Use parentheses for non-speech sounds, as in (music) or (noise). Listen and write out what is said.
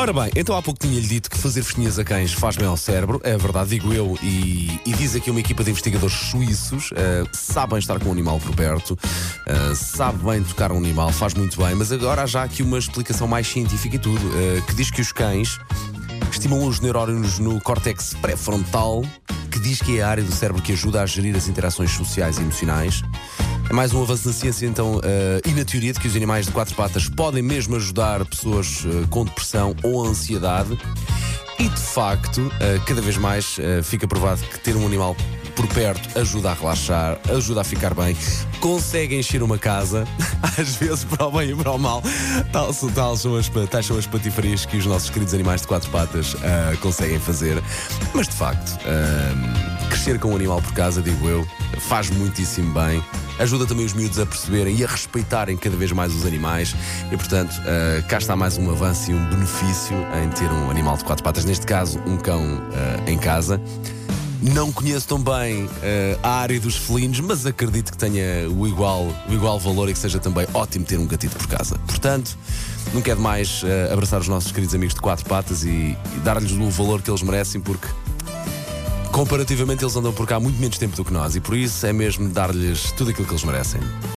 Ora bem, então há pouco tinha-lhe dito que fazer festinhas a cães faz bem ao cérebro, é verdade, digo eu, e, e diz aqui uma equipa de investigadores suíços, uh, sabem estar com o animal por perto, uh, sabe bem tocar um animal, faz muito bem, mas agora há já aqui uma explicação mais científica e tudo, uh, que diz que os cães estimulam os neurónios no córtex pré-frontal, que diz que é a área do cérebro que ajuda a gerir as interações sociais e emocionais. É mais um avanço na ciência, então, uh, e na teoria de que os animais de quatro patas podem mesmo ajudar pessoas uh, com depressão ou ansiedade. E de facto, uh, cada vez mais fica provado que ter um animal por perto ajuda a relaxar, ajuda a ficar bem, consegue encher uma casa, (laughs) às vezes para o bem e para o mal. Tal, tal são as, tais são as patifarias que os nossos queridos animais de quatro patas conseguem fazer. Mas de facto, crescer com um animal por casa, digo eu, faz muitíssimo bem. Ajuda também os miúdos a perceberem e a respeitarem cada vez mais os animais. E portanto, uh, cá está mais um avanço e um benefício em ter um animal de quatro patas, neste caso, um cão em casa. Não conheço tão bem uh, a área dos felinos, mas acredito que tenha o igual, o igual valor e que seja também ótimo ter um gatito por casa. Portanto, não quero mais uh, abraçar os nossos queridos amigos de quatro patas e, e dar-lhes o valor que eles merecem, porque comparativamente eles andam por cá muito menos tempo do que nós e por isso é mesmo dar-lhes tudo aquilo que eles merecem.